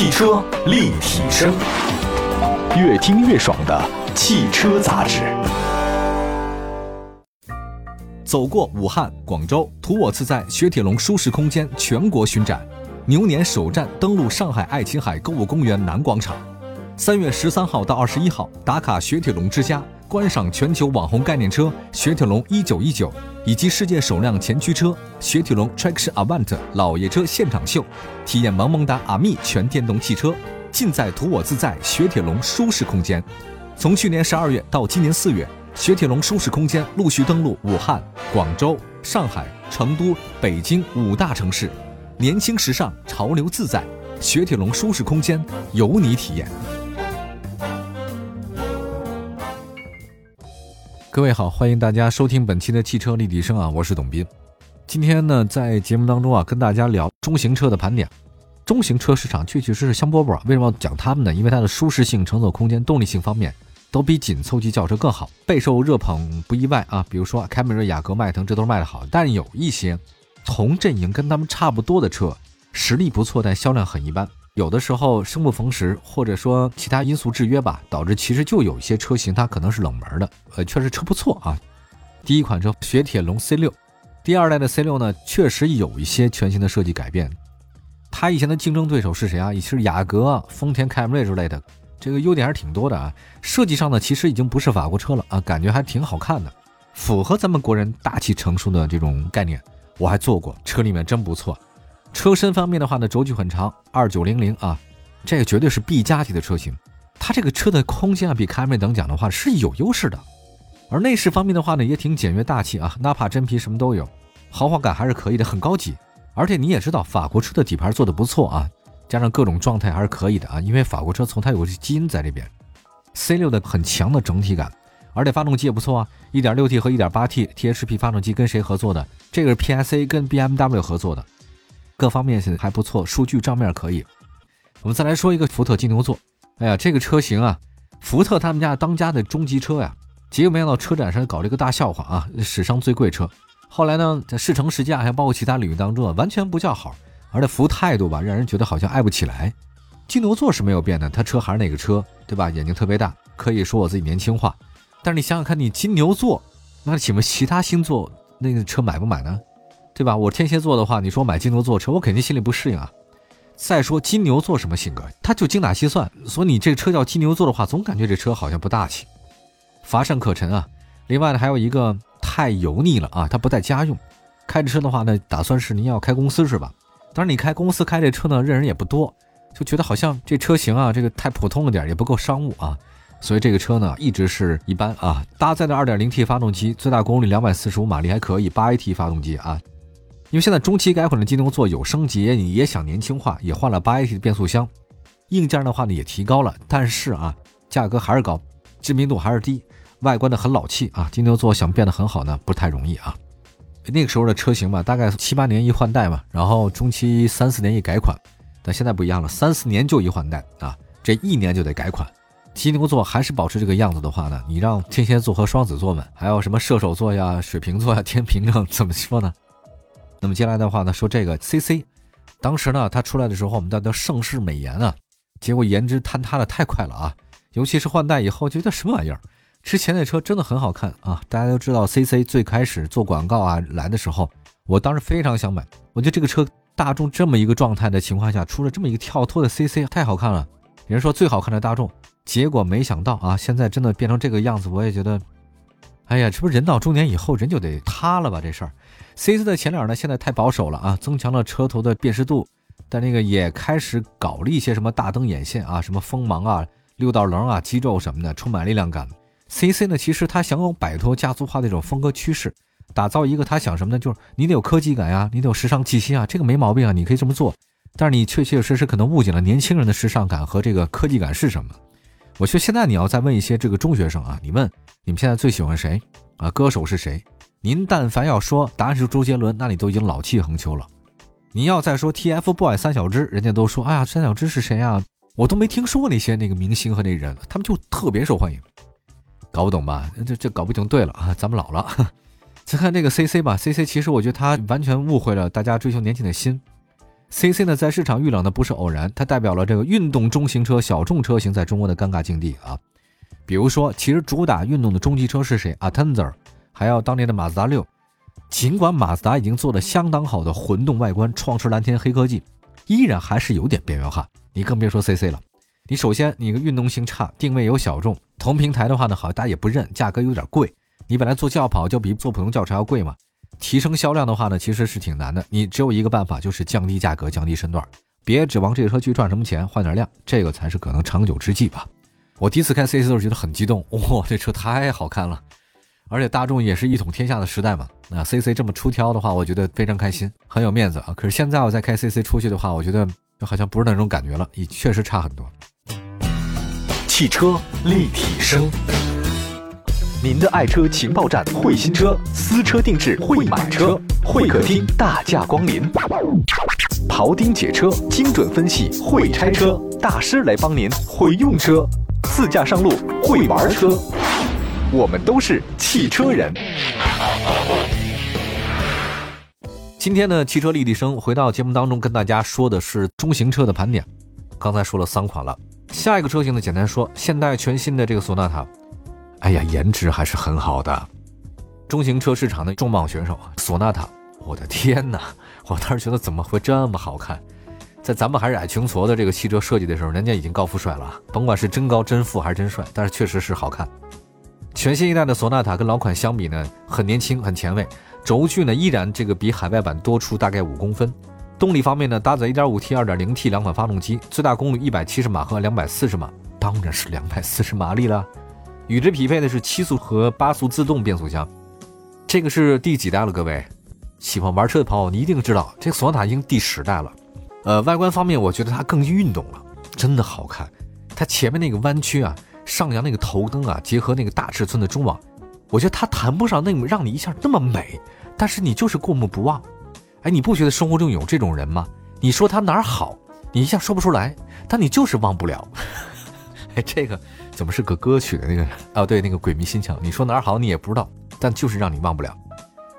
汽车立体声，越听越爽的汽车杂志。走过武汉、广州，图我自在雪铁龙舒适空间全国巡展，牛年首站登陆上海爱琴海购物公园南广场。三月十三号到二十一号，打卡雪铁龙之家。观赏全球网红概念车雪铁龙一九一九，以及世界首辆前驱车雪铁龙 Traction Avant 老爷车现场秀，体验萌萌哒阿密全电动汽车，尽在图我自在雪铁龙舒适空间。从去年十二月到今年四月，雪铁龙舒适空间陆续登陆武汉、广州、上海、成都、北京五大城市，年轻时尚，潮流自在，雪铁龙舒适空间由你体验。各位好，欢迎大家收听本期的汽车立体声啊，我是董斌。今天呢，在节目当中啊，跟大家聊中型车的盘点。中型车市场确确实实香饽饽，为什么要讲它们呢？因为它的舒适性、乘坐空间、动力性方面都比紧凑级轿车更好，备受热捧不意外啊。比如说凯美瑞、雅阁、迈腾，这都是卖的好。但有一些同阵营跟他们差不多的车，实力不错，但销量很一般。有的时候生不逢时，或者说其他因素制约吧，导致其实就有一些车型它可能是冷门的，呃，确实车不错啊。第一款车雪铁龙 C 六，第二代的 C 六呢，确实有一些全新的设计改变。它以前的竞争对手是谁啊？也是雅阁、丰田凯美瑞之类的，这个优点还是挺多的啊。设计上呢，其实已经不是法国车了啊，感觉还挺好看的，符合咱们国人大气成熟的这种概念。我还坐过，车里面真不错。车身方面的话呢，轴距很长，二九零零啊，这个绝对是 B 加级的车型。它这个车的空间啊，比凯美瑞等讲的话是有优势的。而内饰方面的话呢，也挺简约大气啊，纳帕真皮什么都有，豪华感还是可以的，很高级。而且你也知道，法国车的底盘做的不错啊，加上各种状态还是可以的啊，因为法国车从它有个基因在这边。C 六的很强的整体感，而且发动机也不错啊，一点六 T 和一点八 T THP 发动机跟谁合作的？这个是 PSA 跟 BMW 合作的。各方面是还不错，数据账面可以。我们再来说一个福特金牛座。哎呀，这个车型啊，福特他们家当家的中级车呀，结果没想到车展上搞了一个大笑话啊，史上最贵车。后来呢，在试乘试驾还包括其他领域当中啊，完全不叫好，而且服务态度吧，让人觉得好像爱不起来。金牛座是没有变的，他车还是那个车，对吧？眼睛特别大，可以说我自己年轻化。但是你想想看，你金牛座，那请问其他星座那个车买不买呢？对吧？我天蝎座的话，你说买金牛座车，我肯定心里不适应啊。再说金牛座什么性格，他就精打细算，所以你这车叫金牛座的话，总感觉这车好像不大气，乏善可陈啊。另外呢，还有一个太油腻了啊，它不带家用。开着车的话呢，打算是您要开公司是吧？当然你开公司开这车呢，认人也不多，就觉得好像这车型啊，这个太普通了点，也不够商务啊。所以这个车呢，一直是一般啊。搭载的 2.0T 发动机，最大功率245马力，还可以。8AT 发动机啊。因为现在中期改款的金牛座有升级，你也想年轻化，也换了八 AT 的变速箱，硬件的话呢也提高了，但是啊，价格还是高，知名度还是低，外观的很老气啊。金牛座想变得很好呢，不太容易啊。那个时候的车型嘛，大概七八年一换代嘛，然后中期三四年一改款，但现在不一样了，三四年就一换代啊，这一年就得改款。金牛座还是保持这个样子的话呢，你让天蝎座和双子座们，还有什么射手座呀、水瓶座呀、天平呢，怎么说呢？那么接下来的话呢，说这个 CC，当时呢它出来的时候，我们大家盛世美颜啊，结果颜值坍塌的太快了啊，尤其是换代以后，觉得什么玩意儿？之前那车真的很好看啊，大家都知道 CC 最开始做广告啊来的时候，我当时非常想买，我觉得这个车大众这么一个状态的情况下，出了这么一个跳脱的 CC，太好看了。有人说最好看的大众，结果没想到啊，现在真的变成这个样子，我也觉得，哎呀，这不人到中年以后人就得塌了吧这事儿。C 四的前脸呢，现在太保守了啊，增强了车头的辨识度，但那个也开始搞了一些什么大灯眼线啊，什么锋芒啊、六道棱啊、肌肉什么的，充满力量感。C C 呢，其实他想要摆脱家族化那种风格趋势，打造一个他想什么呢？就是你得有科技感呀，你得有时尚气息啊，这个没毛病啊，你可以这么做。但是你确确实实可能误解了年轻人的时尚感和这个科技感是什么。我觉得现在你要再问一些这个中学生啊，你问你们现在最喜欢谁啊？歌手是谁？您但凡要说答案是周杰伦，那你都已经老气横秋了。你要再说 TFBOYS 三小只，人家都说，哎呀，三小只是谁啊？我都没听说过那些那个明星和那人，他们就特别受欢迎。搞不懂吧？这这搞不懂。对了啊，咱们老了。再看这个 CC 吧，CC 其实我觉得他完全误会了大家追求年轻的心。CC 呢在市场遇冷的不是偶然，它代表了这个运动中型车、小众车型在中国的尴尬境地啊。比如说，其实主打运动的中级车是谁？a t e n z e r 还有当年的马自达六。尽管马自达已经做了相当好的混动外观，创驰蓝天黑科技，依然还是有点边缘化。你更别说 CC 了。你首先你个运动性差，定位有小众，同平台的话呢，好像大家也不认，价格有点贵。你本来做轿跑就比做普通轿车要贵嘛，提升销量的话呢，其实是挺难的。你只有一个办法，就是降低价格，降低身段，别指望这个车去赚什么钱，换点量，这个才是可能长久之计吧。我第一次开 CC 的时候觉得很激动，哇，这车太好看了，而且大众也是一统天下的时代嘛。那 CC 这么出挑的话，我觉得非常开心，很有面子啊。可是现在我再开 CC 出去的话，我觉得好像不是那种感觉了，也确实差很多。汽车立体声，您的爱车情报站，会新车，私车定制，会买车，会客厅大驾光临，庖丁解车，精准分析，会拆车大师来帮您，会用车，自驾上路，会玩车，我们都是汽车人。今天呢，汽车立体声回到节目当中，跟大家说的是中型车的盘点。刚才说了三款了。下一个车型呢？简单说，现代全新的这个索纳塔，哎呀，颜值还是很好的。中型车市场的重磅选手啊索纳塔，我的天哪！我当时觉得怎么会这么好看？在咱们还是矮穷矬的这个汽车设计的时候，人家已经高富帅了。甭管是真高、真富还是真帅，但是确实是好看。全新一代的索纳塔跟老款相比呢，很年轻、很前卫。轴距呢，依然这个比海外版多出大概五公分。动力方面呢，搭载 1.5T、2.0T 两款发动机，最大功率170马和240马，当然是240马力了。与之匹配的是七速和八速自动变速箱。这个是第几代了？各位喜欢玩车的朋友，你一定知道，这索纳塔已经第十代了。呃，外观方面，我觉得它更运动了，真的好看。它前面那个弯曲啊，上扬那个头灯啊，结合那个大尺寸的中网，我觉得它谈不上那么让你一下那么美，但是你就是过目不忘。哎，你不觉得生活中有这种人吗？你说他哪儿好，你一下说不出来，但你就是忘不了。哎，这个怎么是个歌曲的那个？哦，对，那个鬼迷心窍。你说哪儿好，你也不知道，但就是让你忘不了。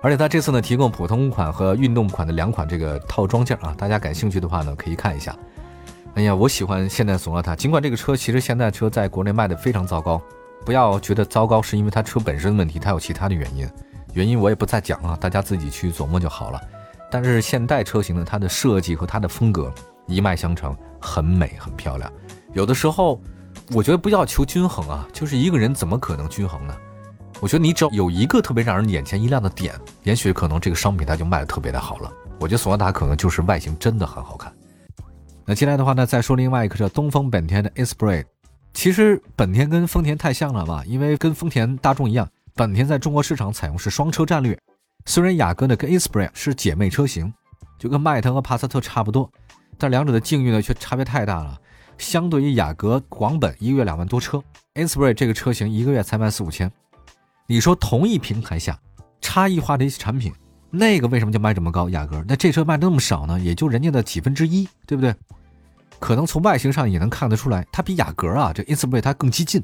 而且他这次呢，提供普通款和运动款的两款这个套装件啊，大家感兴趣的话呢，可以看一下。哎呀，我喜欢现代索纳塔，尽管这个车其实现代车在国内卖的非常糟糕，不要觉得糟糕是因为它车本身的问题，它有其他的原因。原因我也不再讲了，大家自己去琢磨就好了。但是现代车型呢，它的设计和它的风格一脉相承，很美很漂亮。有的时候，我觉得不要求均衡啊，就是一个人怎么可能均衡呢？我觉得你只要有一个特别让人眼前一亮的点，也许可能这个商品它就卖的特别的好了。我觉得索纳塔可能就是外形真的很好看。那接下来的话呢，再说另外一个车，东风本田的 Esprit。其实本田跟丰田太像了吧？因为跟丰田、大众一样，本田在中国市场采用是双车战略。虽然雅阁呢跟 Esprit 是姐妹车型，就跟迈腾和帕萨特差不多，但两者的境遇呢却差别太大了。相对于雅阁、广本一个月两万多车，Esprit 这个车型一个月才卖四五千。你说同一平台下差异化的一些产品，那个为什么就卖这么高？雅阁那这车卖的那么少呢？也就人家的几分之一，对不对？可能从外形上也能看得出来，它比雅阁啊这 Esprit 它更激进，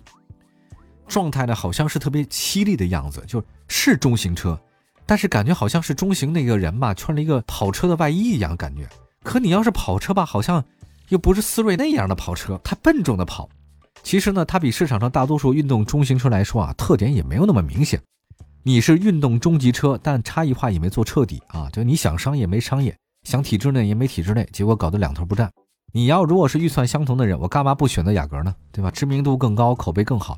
状态呢好像是特别犀利的样子，就是中型车。但是感觉好像是中型那个人吧，穿了一个跑车的外衣一样感觉。可你要是跑车吧，好像又不是思锐那样的跑车，太笨重的跑。其实呢，它比市场上大多数运动中型车来说啊，特点也没有那么明显。你是运动中级车，但差异化也没做彻底啊，就你想商业没商业，想体制内也没体制内，结果搞得两头不占。你要如果是预算相同的人，我干嘛不选择雅阁呢？对吧？知名度更高，口碑更好。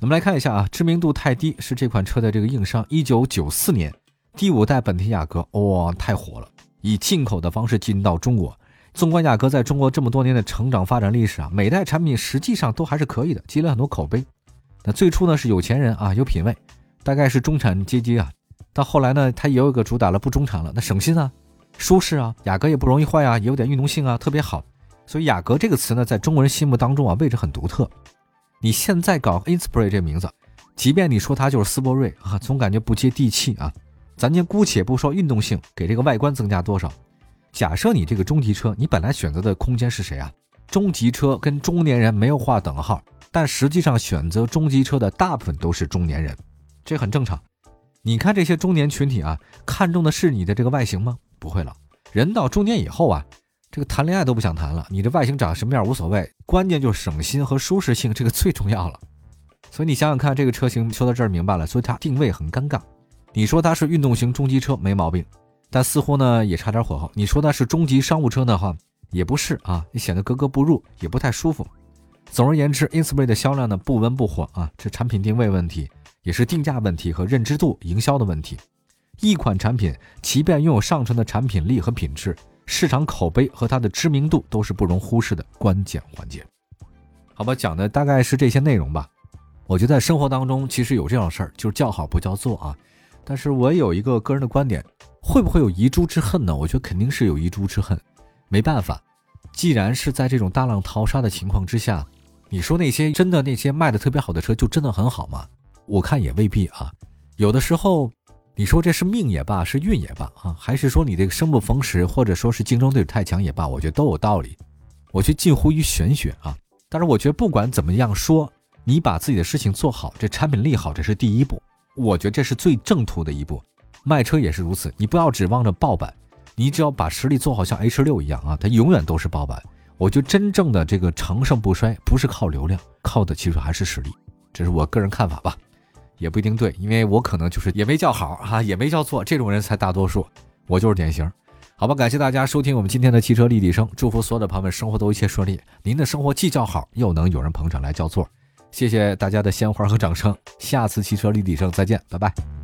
我们来看一下啊，知名度太低是这款车的这个硬伤。一九九四年，第五代本田雅阁，哇，太火了，以进口的方式进到中国。纵观雅阁在中国这么多年的成长发展历史啊，每代产品实际上都还是可以的，积累很多口碑。那最初呢是有钱人啊，有品位，大概是中产阶级啊。到后来呢，它也有一个主打了不中产了，那省心啊，舒适啊，雅阁也不容易坏啊，也有点运动性啊，特别好。所以雅阁这个词呢，在中国人心目当中啊，位置很独特。你现在搞 Inspire 这名字，即便你说它就是斯铂瑞啊，总感觉不接地气啊。咱先姑且不说运动性给这个外观增加多少，假设你这个中级车，你本来选择的空间是谁啊？中级车跟中年人没有划等号，但实际上选择中级车的大部分都是中年人，这很正常。你看这些中年群体啊，看重的是你的这个外形吗？不会了，人到中年以后啊，这个谈恋爱都不想谈了，你这外形长什么样无所谓，关键就是省心和舒适性，这个最重要了。所以你想想看，这个车型说到这儿明白了，所以它定位很尴尬。你说它是运动型中级车没毛病，但似乎呢也差点火候。你说它是中级商务车的话，也不是啊，你显得格格不入，也不太舒服。总而言之，Inspire 的销量呢不温不火啊，这产品定位问题，也是定价问题和认知度、营销的问题。一款产品，即便拥有上乘的产品力和品质，市场口碑和它的知名度都是不容忽视的关键环节。好吧，讲的大概是这些内容吧。我觉得在生活当中，其实有这种事儿，就是叫好不叫座啊。但是我有一个个人的观点，会不会有遗珠之恨呢？我觉得肯定是有遗珠之恨。没办法，既然是在这种大浪淘沙的情况之下，你说那些真的那些卖的特别好的车就真的很好吗？我看也未必啊。有的时候，你说这是命也罢，是运也罢啊，还是说你这个生不逢时，或者说是竞争对手太强也罢，我觉得都有道理。我觉得近乎于玄学啊。但是我觉得不管怎么样说。你把自己的事情做好，这产品力好，这是第一步。我觉得这是最正途的一步。卖车也是如此，你不要指望着爆版，你只要把实力做好，像 H 六一样啊，它永远都是爆版。我觉得真正的这个长盛不衰，不是靠流量，靠的其实还是实力。这是我个人看法吧，也不一定对，因为我可能就是也没叫好啊，也没叫错，这种人才大多数。我就是典型。好吧，感谢大家收听我们今天的汽车立体声，祝福所有的朋友们生活都一切顺利。您的生活既叫好，又能有人捧场来叫座。谢谢大家的鲜花和掌声，下次汽车立体声再见，拜拜。